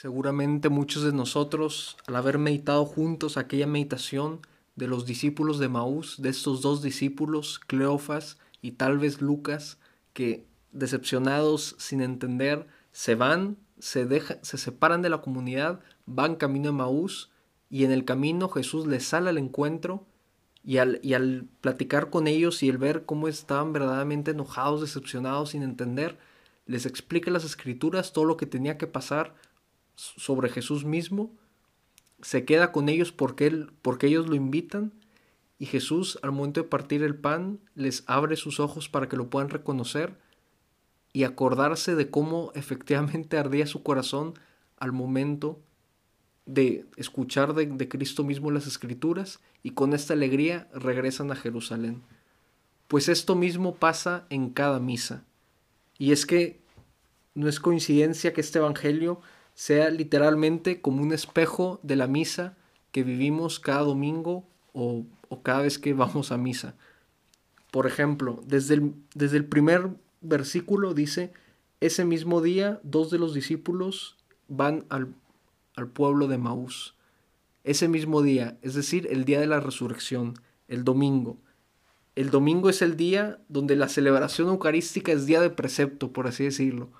Seguramente muchos de nosotros, al haber meditado juntos aquella meditación de los discípulos de Maús, de estos dos discípulos, Cleofas y tal vez Lucas, que decepcionados sin entender, se van, se, se separan de la comunidad, van camino a Maús y en el camino Jesús les sale al encuentro y al, y al platicar con ellos y el ver cómo estaban verdaderamente enojados, decepcionados, sin entender, les explica las escrituras todo lo que tenía que pasar sobre Jesús mismo, se queda con ellos porque, él, porque ellos lo invitan y Jesús al momento de partir el pan les abre sus ojos para que lo puedan reconocer y acordarse de cómo efectivamente ardía su corazón al momento de escuchar de, Cristo mismo las escrituras y con esta alegría regresan a Jerusalén. Pues esto mismo pasa en cada misa. Y es que no es coincidencia que este Evangelio sea literalmente como un espejo de la misa que vivimos cada domingo o, o cada vez que vamos a misa. Por ejemplo, desde el, desde el primer versículo dice, ese mismo día dos de los discípulos van al, al pueblo de Maús. Ese mismo día, es decir, el día de la resurrección, el domingo. El domingo es el día donde la celebración eucarística es día de precepto, por así decirlo.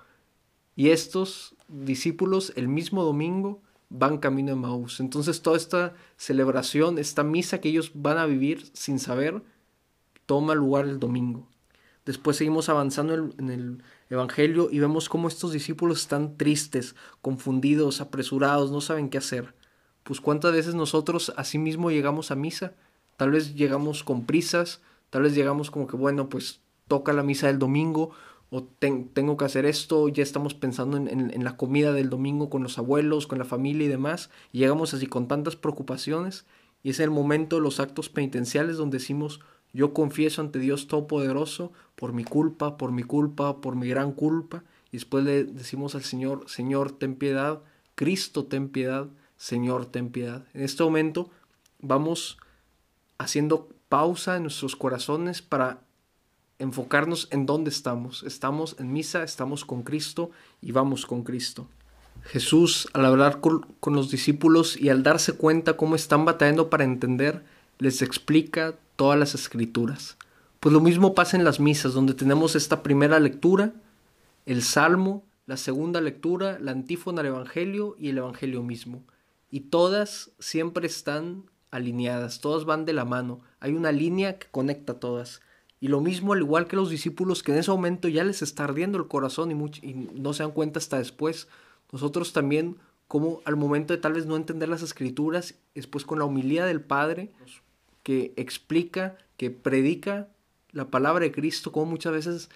Y estos discípulos el mismo domingo van camino a Maús. Entonces toda esta celebración, esta misa que ellos van a vivir sin saber, toma lugar el domingo. Después seguimos avanzando en el Evangelio y vemos cómo estos discípulos están tristes, confundidos, apresurados, no saben qué hacer. Pues cuántas veces nosotros así mismo llegamos a misa, tal vez llegamos con prisas, tal vez llegamos como que bueno, pues toca la misa del domingo o tengo que hacer esto, ya estamos pensando en, la comida del domingo con los abuelos, con la familia y demás, y llegamos así con tantas preocupaciones, y es el momento de los actos penitenciales donde decimos, yo confieso ante Dios Todopoderoso por mi culpa, por mi culpa, por mi gran culpa. Y después le decimos al Señor, Señor, ten piedad, Cristo, ten piedad, Señor, ten piedad. En este momento vamos haciendo pausa en nuestros corazones para enfocarnos en dónde estamos. Estamos en misa, estamos con Cristo y vamos con Cristo. Jesús, al hablar con, los discípulos y al darse cuenta cómo están batallando para entender, les explica todas las escrituras. Pues lo mismo pasa en las misas, donde tenemos esta primera lectura, el salmo, la segunda lectura, la antífona del Evangelio y el Evangelio mismo. Y todas siempre están alineadas, todas van de la mano. Hay una línea que conecta todas. Y lo mismo al igual que los discípulos que en ese momento ya les está ardiendo el corazón y, no se dan cuenta hasta después. Nosotros también, como al momento de tal vez no entender las escrituras, después con la humildad del Padre, que explica, que predica la palabra de Cristo, como muchas veces,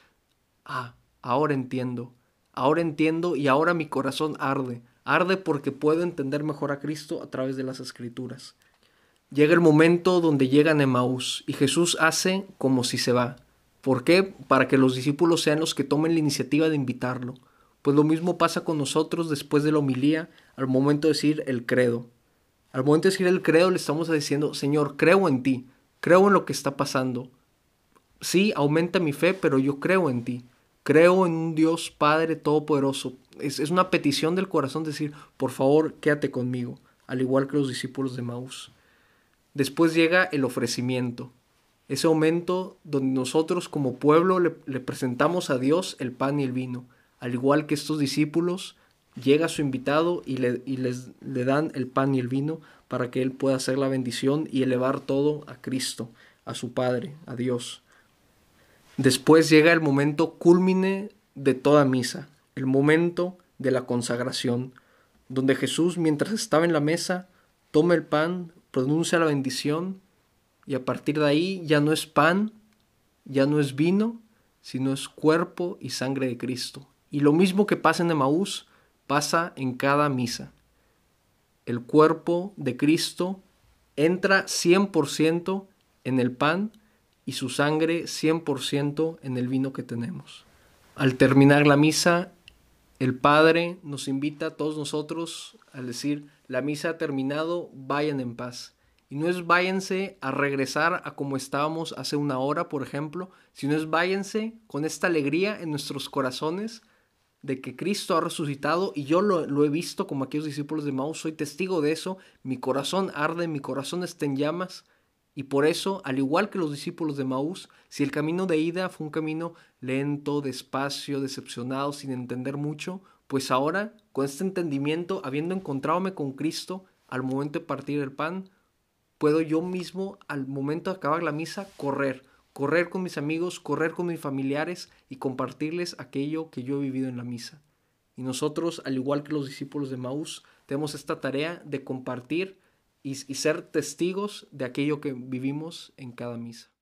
ah, ahora entiendo, ahora entiendo y ahora mi corazón arde, arde porque puedo entender mejor a Cristo a través de las escrituras. Llega el momento donde llegan a Emaús y Jesús hace como si se va. ¿Por qué? Para que los discípulos sean los que tomen la iniciativa de invitarlo. Pues lo mismo pasa con nosotros después de la homilía al momento de decir el credo. Al momento de decir el credo le estamos diciendo, Señor, creo en ti, creo en lo que está pasando. Sí, aumenta mi fe, pero yo creo en ti. Creo en un Dios Padre Todopoderoso. Es, es una petición del corazón decir, por favor, quédate conmigo, al igual que los discípulos de Maús. Después llega el ofrecimiento, ese momento donde nosotros como pueblo le, le presentamos a Dios el pan y el vino, al igual que estos discípulos llega su invitado y, le, les le dan el pan y el vino para que él pueda hacer la bendición y elevar todo a Cristo, a su Padre, a Dios. Después llega el momento culmine de toda misa, el momento de la consagración, donde Jesús, mientras estaba en la mesa, toma el pan, pronuncia la bendición y a partir de ahí ya no es pan, ya no es vino, sino es cuerpo y sangre de Cristo. Y lo mismo que pasa en Emaús, pasa en cada misa. El cuerpo de Cristo entra 100% en el pan y su sangre 100% en el vino que tenemos. Al terminar la misa, el Padre nos invita a todos nosotros a decir, la misa ha terminado, vayan en paz. Y no es váyanse a regresar a como estábamos hace una hora, por ejemplo, sino es váyanse con esta alegría en nuestros corazones de que Cristo ha resucitado y yo lo, he visto como aquellos discípulos de Maús, soy testigo de eso, mi corazón arde, mi corazón está en llamas y por eso, al igual que los discípulos de Maús, si el camino de ida fue un camino lento, despacio, decepcionado, sin entender mucho, pues ahora, con este entendimiento, habiendo encontradome con Cristo, al momento de partir el pan, puedo yo mismo, al momento de acabar la misa, correr, correr con mis amigos, correr con mis familiares y compartirles aquello que yo he vivido en la misa. Y nosotros, al igual que los discípulos de Maús, tenemos esta tarea de compartir y, ser testigos de aquello que vivimos en cada misa.